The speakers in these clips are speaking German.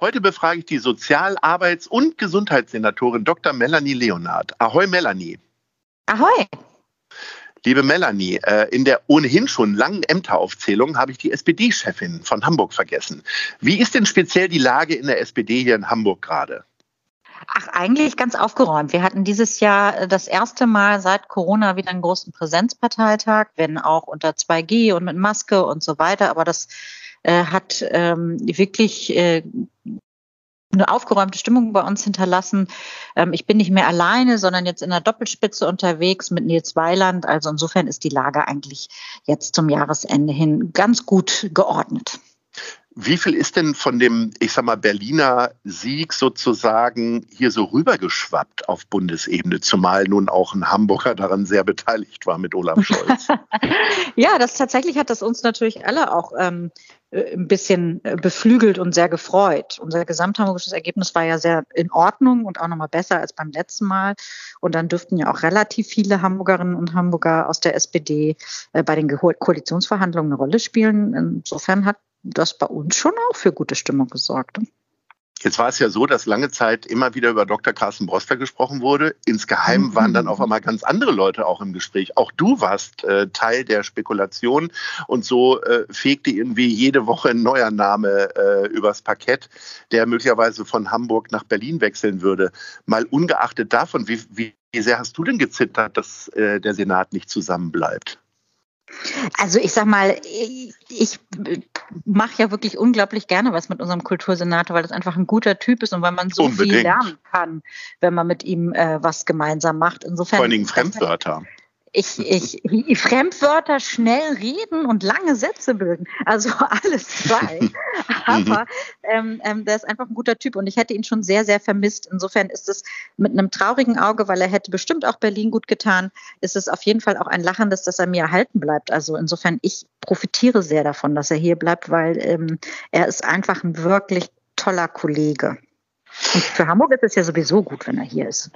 Heute befrage ich die Sozial-, Arbeits- und Gesundheitssenatorin Dr. Melanie Leonard. Ahoi, Melanie. Ahoi. Liebe Melanie, äh, in der ohnehin schon langen Ämteraufzählung habe ich die SPD-Chefin von Hamburg vergessen. Wie ist denn speziell die Lage in der SPD hier in Hamburg gerade? Ach, eigentlich ganz aufgeräumt. Wir hatten dieses Jahr äh, das erste Mal seit Corona wieder einen großen Präsenzparteitag, wenn auch unter 2G und mit Maske und so weiter. Aber das äh, hat ähm, wirklich äh, eine aufgeräumte Stimmung bei uns hinterlassen. Ähm, ich bin nicht mehr alleine, sondern jetzt in der Doppelspitze unterwegs mit Nils Weiland. Also insofern ist die Lage eigentlich jetzt zum Jahresende hin ganz gut geordnet. Wie viel ist denn von dem, ich sag mal, Berliner Sieg sozusagen hier so rübergeschwappt auf Bundesebene, zumal nun auch ein Hamburger daran sehr beteiligt war mit Olaf Scholz? ja, das tatsächlich hat das uns natürlich alle auch ähm, äh, ein bisschen äh, beflügelt und sehr gefreut. Unser gesamthamburgisches Ergebnis war ja sehr in Ordnung und auch nochmal besser als beim letzten Mal. Und dann dürften ja auch relativ viele Hamburgerinnen und Hamburger aus der SPD äh, bei den Koalitionsverhandlungen eine Rolle spielen. Insofern hat das bei uns schon auch für gute Stimmung gesorgt. Jetzt war es ja so, dass lange Zeit immer wieder über Dr. Carsten Broster gesprochen wurde. Insgeheim mhm. waren dann auf einmal ganz andere Leute auch im Gespräch. Auch du warst äh, Teil der Spekulation und so äh, fegte irgendwie jede Woche ein neuer Name äh, übers Parkett, der möglicherweise von Hamburg nach Berlin wechseln würde. Mal ungeachtet davon, wie, wie sehr hast du denn gezittert, dass äh, der Senat nicht zusammenbleibt? Also ich sag mal, ich mache ja wirklich unglaublich gerne was mit unserem Kultursenator, weil das einfach ein guter Typ ist und weil man so Unbedingt. viel lernen kann, wenn man mit ihm äh, was gemeinsam macht. Insofern Vor allen Dingen Fremdwörter ich, ich, Fremdwörter schnell reden und lange Sätze bilden. Also alles zwei. Aber ähm, ähm, der ist einfach ein guter Typ und ich hätte ihn schon sehr, sehr vermisst. Insofern ist es mit einem traurigen Auge, weil er hätte bestimmt auch Berlin gut getan, ist es auf jeden Fall auch ein lachendes, dass er mir erhalten bleibt. Also insofern, ich profitiere sehr davon, dass er hier bleibt, weil ähm, er ist einfach ein wirklich toller Kollege. Und für Hamburg ist es ja sowieso gut, wenn er hier ist.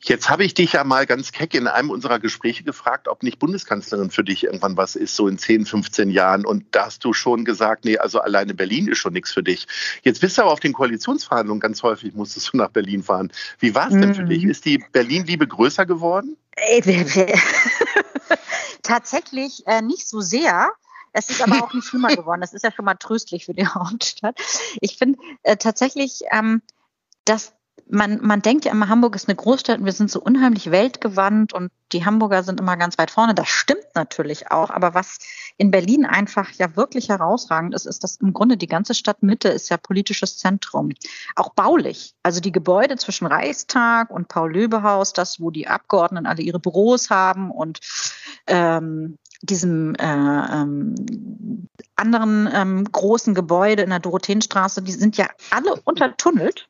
Jetzt habe ich dich ja mal ganz keck in einem unserer Gespräche gefragt, ob nicht Bundeskanzlerin für dich irgendwann was ist, so in 10, 15 Jahren. Und da hast du schon gesagt, nee, also alleine Berlin ist schon nichts für dich. Jetzt bist du aber auf den Koalitionsverhandlungen ganz häufig, musstest du nach Berlin fahren. Wie war es denn mhm. für dich? Ist die Berlin-Liebe größer geworden? Tatsächlich äh, nicht so sehr. Es ist aber auch nicht schlimmer geworden. Das ist ja schon mal tröstlich für die Hauptstadt. Ich finde äh, tatsächlich, ähm, dass man, man denkt ja immer, Hamburg ist eine Großstadt und wir sind so unheimlich weltgewandt und die Hamburger sind immer ganz weit vorne. Das stimmt natürlich auch. Aber was in Berlin einfach ja wirklich herausragend ist, ist, dass im Grunde die ganze Stadtmitte ist ja politisches Zentrum. Auch baulich. Also die Gebäude zwischen Reichstag und Paul-Löbe-Haus, das, wo die Abgeordneten alle ihre Büros haben und ähm, diesem äh, ähm, anderen ähm, großen Gebäude in der Dorotheenstraße, die sind ja alle untertunnelt.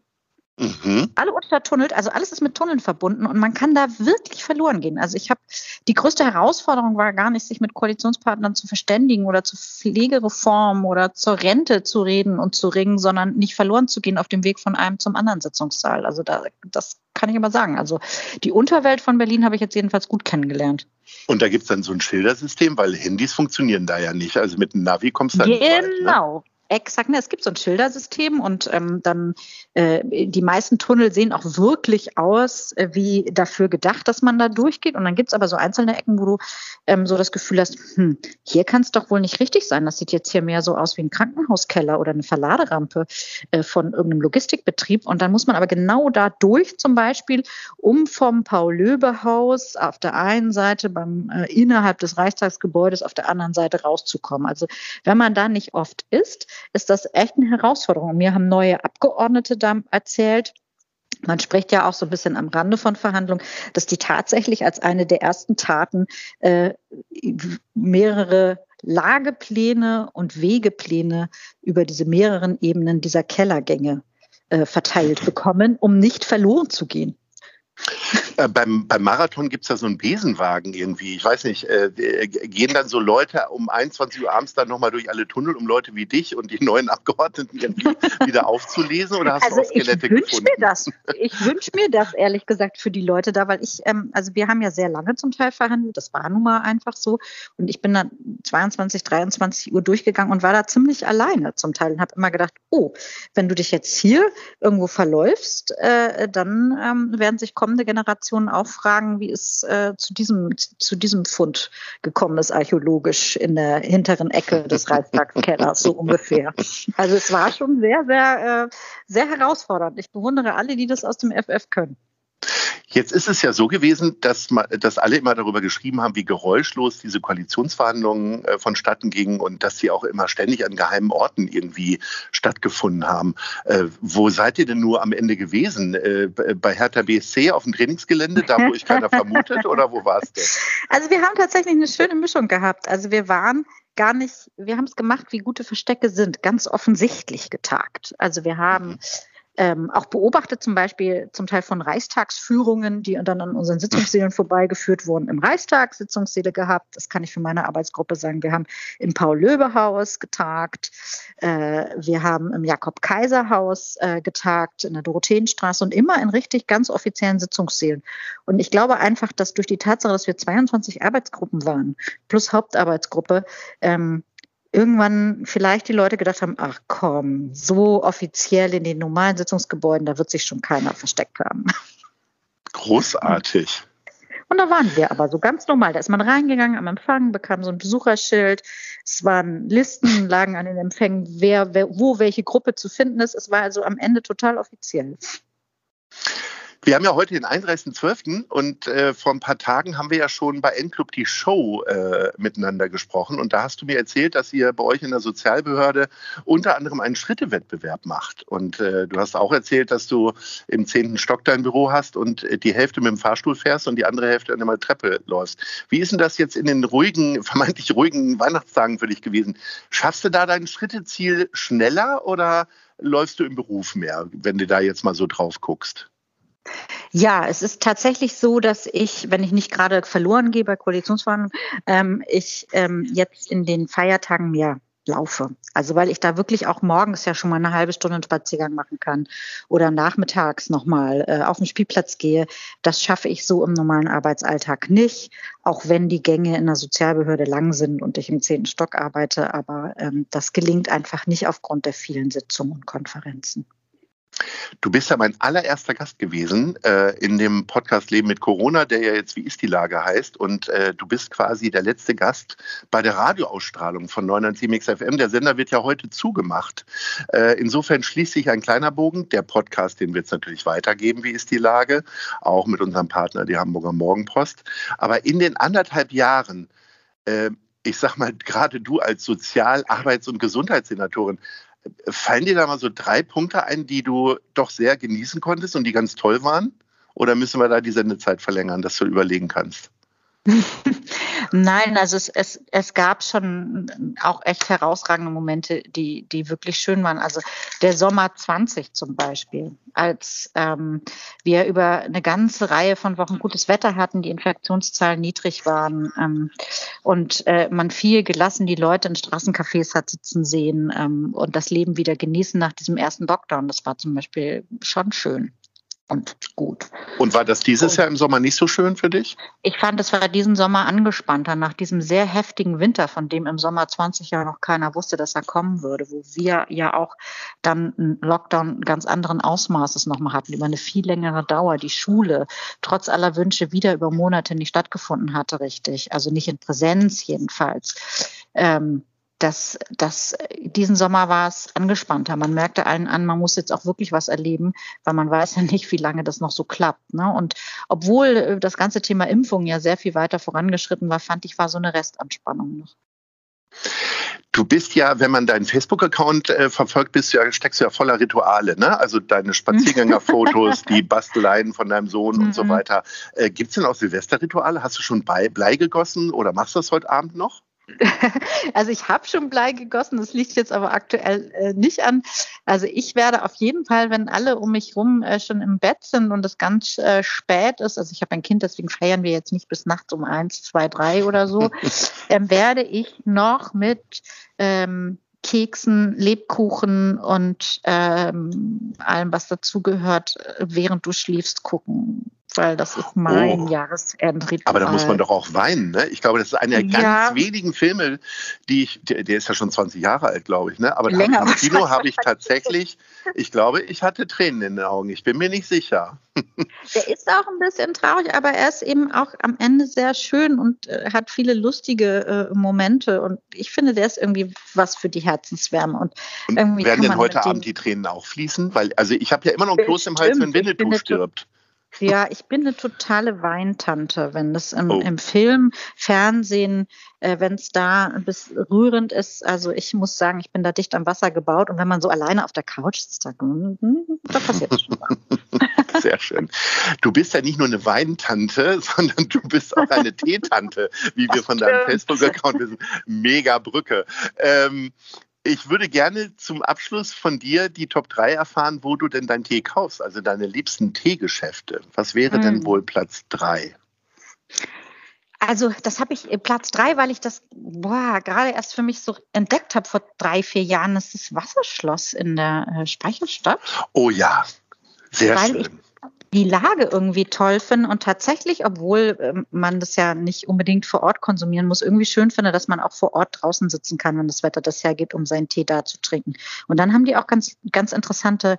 Mhm. Alle untertunnelt, also alles ist mit Tunneln verbunden und man kann da wirklich verloren gehen. Also ich habe die größte Herausforderung war gar nicht, sich mit Koalitionspartnern zu verständigen oder zur Pflegereform oder zur Rente zu reden und zu ringen, sondern nicht verloren zu gehen auf dem Weg von einem zum anderen Sitzungssaal. Also da, das kann ich aber sagen. Also die Unterwelt von Berlin habe ich jetzt jedenfalls gut kennengelernt. Und da gibt es dann so ein Schildersystem, weil Handys funktionieren da ja nicht. Also mit einem Navi kommst du da genau. nicht weit, ne? Exakt, ne, es gibt so ein Schildersystem und ähm, dann äh, die meisten Tunnel sehen auch wirklich aus äh, wie dafür gedacht, dass man da durchgeht. Und dann gibt's aber so einzelne Ecken, wo du ähm, so das Gefühl hast, hm, hier kann es doch wohl nicht richtig sein. Das sieht jetzt hier mehr so aus wie ein Krankenhauskeller oder eine Verladerampe äh, von irgendeinem Logistikbetrieb. Und dann muss man aber genau da durch zum Beispiel, um vom Paul-Löbe-Haus auf der einen Seite beim äh, innerhalb des Reichstagsgebäudes auf der anderen Seite rauszukommen. Also wenn man da nicht oft ist, ist das echt eine Herausforderung. Mir haben neue Abgeordnete da erzählt, man spricht ja auch so ein bisschen am Rande von Verhandlungen, dass die tatsächlich als eine der ersten Taten äh, mehrere Lagepläne und Wegepläne über diese mehreren Ebenen dieser Kellergänge äh, verteilt bekommen, um nicht verloren zu gehen. Äh, beim, beim Marathon gibt es ja so einen Besenwagen irgendwie. Ich weiß nicht, äh, gehen dann so Leute um 21 Uhr abends dann nochmal durch alle Tunnel, um Leute wie dich und die neuen Abgeordneten irgendwie wieder aufzulesen? Oder hast also du auch Skelette ich wünsch gefunden? Mir das. Ich wünsche mir das ehrlich gesagt für die Leute da, weil ich, ähm, also wir haben ja sehr lange zum Teil verhandelt, das war nun mal einfach so. Und ich bin dann 22, 23 Uhr durchgegangen und war da ziemlich alleine zum Teil und habe immer gedacht, oh, wenn du dich jetzt hier irgendwo verläufst, äh, dann ähm, werden sich kommende Generationen auch fragen, wie es äh, zu, diesem, zu diesem Fund gekommen ist, archäologisch in der hinteren Ecke des Reichstagskellers, so ungefähr. Also es war schon sehr, sehr, äh, sehr herausfordernd. Ich bewundere alle, die das aus dem FF können. Jetzt ist es ja so gewesen, dass, dass alle immer darüber geschrieben haben, wie geräuschlos diese Koalitionsverhandlungen äh, vonstatten gingen und dass sie auch immer ständig an geheimen Orten irgendwie stattgefunden haben. Äh, wo seid ihr denn nur am Ende gewesen? Äh, b- bei Hertha BSC auf dem Trainingsgelände, da wo ich keiner vermutet, oder wo warst du? Also wir haben tatsächlich eine schöne Mischung gehabt. Also wir waren gar nicht, wir haben es gemacht, wie gute Verstecke sind, ganz offensichtlich getagt. Also wir haben ähm, auch beobachtet, zum Beispiel zum Teil von Reichstagsführungen, die dann an unseren Sitzungssälen vorbeigeführt wurden, im Reichstag Sitzungssäle gehabt. Das kann ich für meine Arbeitsgruppe sagen. Wir haben im Paul-Löbe-Haus getagt. Äh, wir haben im Jakob-Kaiser-Haus äh, getagt, in der Dorotheenstraße und immer in richtig ganz offiziellen Sitzungssälen. Und ich glaube einfach, dass durch die Tatsache, dass wir 22 Arbeitsgruppen waren, plus Hauptarbeitsgruppe, ähm, irgendwann vielleicht die Leute gedacht haben, ach komm, so offiziell in den normalen Sitzungsgebäuden, da wird sich schon keiner versteckt haben. Großartig. Und da waren wir aber so ganz normal. Da ist man reingegangen am Empfang, bekam so ein Besucherschild. Es waren Listen, lagen an den Empfängen, wer, wer, wo welche Gruppe zu finden ist. Es war also am Ende total offiziell. Wir haben ja heute den 31.12. und äh, vor ein paar Tagen haben wir ja schon bei N-Club die Show äh, miteinander gesprochen. Und da hast du mir erzählt, dass ihr bei euch in der Sozialbehörde unter anderem einen Schrittewettbewerb macht. Und äh, du hast auch erzählt, dass du im zehnten Stock dein Büro hast und äh, die Hälfte mit dem Fahrstuhl fährst und die andere Hälfte an der Treppe läufst. Wie ist denn das jetzt in den ruhigen, vermeintlich ruhigen Weihnachtstagen für dich gewesen? Schaffst du da dein Schritteziel schneller oder läufst du im Beruf mehr, wenn du da jetzt mal so drauf guckst? Ja, es ist tatsächlich so, dass ich, wenn ich nicht gerade verloren gehe bei Koalitionsverhandlungen, ähm, ich ähm, jetzt in den Feiertagen mehr laufe. Also weil ich da wirklich auch morgens ja schon mal eine halbe Stunde einen Spaziergang machen kann oder nachmittags nochmal äh, auf den Spielplatz gehe. Das schaffe ich so im normalen Arbeitsalltag nicht, auch wenn die Gänge in der Sozialbehörde lang sind und ich im zehnten Stock arbeite. Aber ähm, das gelingt einfach nicht aufgrund der vielen Sitzungen und Konferenzen. Du bist ja mein allererster Gast gewesen äh, in dem Podcast Leben mit Corona, der ja jetzt Wie ist die Lage heißt. Und äh, du bist quasi der letzte Gast bei der Radioausstrahlung von 997 FM. Der Sender wird ja heute zugemacht. Äh, insofern schließt sich ein kleiner Bogen. Der Podcast, den wird es natürlich weitergeben, Wie ist die Lage, auch mit unserem Partner, die Hamburger Morgenpost. Aber in den anderthalb Jahren, äh, ich sag mal, gerade du als Sozial-, Arbeits- und Gesundheitssenatorin, Fallen dir da mal so drei Punkte ein, die du doch sehr genießen konntest und die ganz toll waren? Oder müssen wir da die Sendezeit verlängern, dass du überlegen kannst? Nein, also es, es, es gab schon auch echt herausragende Momente, die, die wirklich schön waren. Also der Sommer 20 zum Beispiel, als ähm, wir über eine ganze Reihe von Wochen gutes Wetter hatten, die Infektionszahlen niedrig waren ähm, und äh, man viel gelassen die Leute in Straßencafés hat sitzen sehen ähm, und das Leben wieder genießen nach diesem ersten Lockdown. Das war zum Beispiel schon schön. Und gut. Und war das dieses Und- Jahr im Sommer nicht so schön für dich? Ich fand, es war diesen Sommer angespannter nach diesem sehr heftigen Winter, von dem im Sommer 20 ja noch keiner wusste, dass er kommen würde, wo wir ja auch dann einen Lockdown ganz anderen Ausmaßes nochmal hatten, über eine viel längere Dauer. Die Schule, trotz aller Wünsche, wieder über Monate nicht stattgefunden hatte, richtig. Also nicht in Präsenz jedenfalls. Ähm, das, das, diesen Sommer war es angespannter. Man merkte allen an, man muss jetzt auch wirklich was erleben, weil man weiß ja nicht, wie lange das noch so klappt. Ne? Und obwohl äh, das ganze Thema Impfung ja sehr viel weiter vorangeschritten war, fand ich, war so eine Restanspannung noch. Du bist ja, wenn man deinen Facebook-Account äh, verfolgt, bist du ja, steckst du ja voller Rituale, ne? Also deine Spaziergängerfotos, die Basteleien von deinem Sohn und so Mhm. weiter. Äh, Gibt es denn auch Silvesterrituale? Hast du schon Blei gegossen oder machst du das heute Abend noch? Also ich habe schon Blei gegossen, das liegt jetzt aber aktuell äh, nicht an. Also ich werde auf jeden Fall, wenn alle um mich rum äh, schon im Bett sind und es ganz äh, spät ist, also ich habe ein Kind, deswegen feiern wir jetzt nicht bis nachts um eins, zwei, drei oder so, ähm, werde ich noch mit ähm, Keksen, Lebkuchen und ähm, allem, was dazugehört, äh, während du schläfst, gucken. Weil das ist mein Oh. Jahresendritual. Aber da muss man doch auch weinen, ne? Ich glaube, das ist einer der Ja. ganz wenigen Filme, die ich, der, der ist ja schon 20 Jahre alt, glaube ich, ne? Aber Länger im Kino habe ich tatsächlich, ich glaube, ich hatte Tränen in den Augen. Ich bin mir nicht sicher. Der ist auch ein bisschen traurig, aber er ist eben auch am Ende sehr schön und äh, hat viele lustige äh, Momente. Und ich finde, der ist irgendwie was für die Herzenswärme. Und Und Irgendwie werden kann denn heute Abend die Tränen auch fließen? Weil, also ich habe ja immer noch ein Kloß im Hals, wenn Winnetou stirbt. Ja, ich bin eine totale Weintante, wenn das im, Oh. im Film, Fernsehen, äh, wenn es da bis rührend ist. Also ich muss sagen, ich bin da dicht am Wasser gebaut. Und wenn man so alleine auf der Couch sitzt, da, hm, da passiert schon was. Sehr schön. Du bist ja nicht nur eine Weintante, sondern du bist auch eine Teetante, wie wir von deinem. Facebook-Account wissen. Mega Brücke. Ähm, ich würde gerne zum Abschluss von dir die Top 3 erfahren, wo du denn deinen Tee kaufst, also deine liebsten Teegeschäfte. Was wäre denn Hm. wohl Platz 3? Also das habe ich äh, Platz drei, weil ich das boah, gerade erst für mich so entdeckt habe vor drei, vier Jahren. Das ist das Wasserschloss in der äh, Speicherstadt. Oh ja, sehr Weil schön. ich- Die Lage irgendwie toll finde und tatsächlich, obwohl ähm, man das ja nicht unbedingt vor Ort konsumieren muss, irgendwie schön finde, dass man auch vor Ort draußen sitzen kann, wenn das Wetter das hergibt, um seinen Tee da zu trinken. Und dann haben die auch ganz, ganz interessante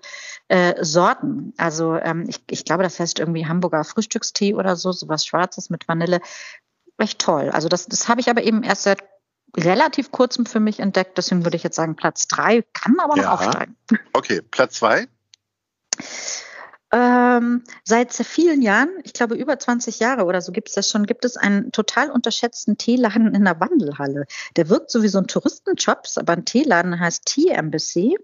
äh, Sorten. Also ähm, ich, ich glaube, das heißt irgendwie Hamburger Frühstückstee oder so, sowas Schwarzes mit Vanille. Recht toll. Also das, das habe ich aber eben erst seit relativ kurzem für mich entdeckt. Deswegen würde ich jetzt sagen, Platz drei kann aber noch Ja. aufsteigen. Okay, Platz 2? Ähm, seit sehr vielen Jahren, ich glaube über 20 Jahre oder so gibt es das schon, gibt es einen total unterschätzten Teeladen in der Wandelhalle. Der wirkt so wie so ein Touristenjob, ist aber ein Teeladen, heißt Tea Embassy.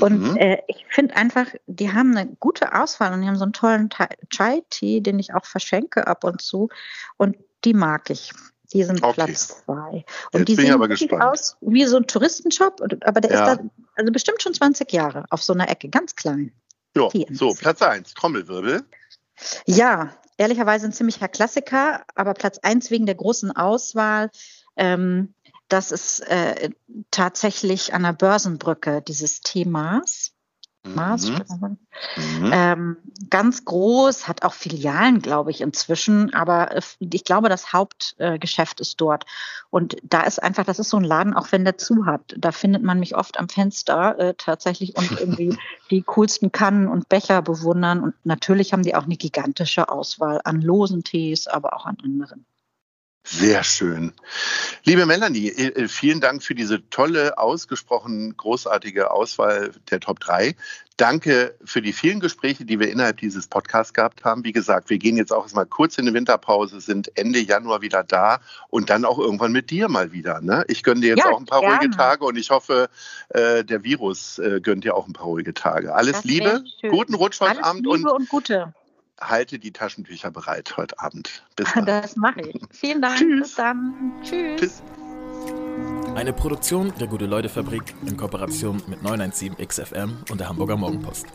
Und Mhm. äh, ich finde einfach, die haben eine gute Auswahl und die haben so einen tollen Chai-Tee, den ich auch verschenke ab und zu. Und die mag ich. Die sind Okay. Platz zwei. Jetzt Und die bin ich sehen aber gespannt. aus wie so ein Touristenshop, und- aber der Ja. ist da, also bestimmt schon 20 Jahre auf so einer Ecke, ganz klein. Ja, so. Platz 1, Trommelwirbel. Ja, ehrlicherweise ein ziemlicher Klassiker, aber Platz eins wegen der großen Auswahl. Ähm, das ist äh, tatsächlich an der Börsenbrücke dieses Themas. Maß, Mhm. Mhm. ähm, ganz groß, hat auch Filialen, glaube ich, inzwischen, aber äh, ich glaube, das Hauptgeschäft ist dort. Und da ist einfach, das ist so ein Laden, auch wenn der zu hat. Da findet man mich oft am Fenster äh, tatsächlich und irgendwie die coolsten Kannen und Becher bewundern. Und natürlich haben die auch eine gigantische Auswahl an losen Tees, aber auch an anderen. Sehr schön. Liebe Melanie, vielen Dank für diese tolle, ausgesprochen großartige Auswahl der Top 3. Danke für die vielen Gespräche, die wir innerhalb dieses Podcasts gehabt haben. Wie gesagt, wir gehen jetzt auch erstmal kurz in die Winterpause, sind Ende Januar wieder da und dann auch irgendwann mit dir mal wieder. Ne? Ich gönne dir jetzt Ja, auch ein paar gerne. ruhige Tage und ich hoffe, äh, der Virus äh, gönnt dir auch ein paar ruhige Tage. Alles Das Liebe, guten Rutsch heute Alles Abend Liebe und und Gute. Halte die Taschentücher bereit heute Abend. Bis dann. Das mache ich. Vielen Dank. Tschüss. Bis dann. Tschüss. Tschüss. Eine Produktion der Gute-Leute-Fabrik in Kooperation mit 917XFM und der Hamburger Morgenpost.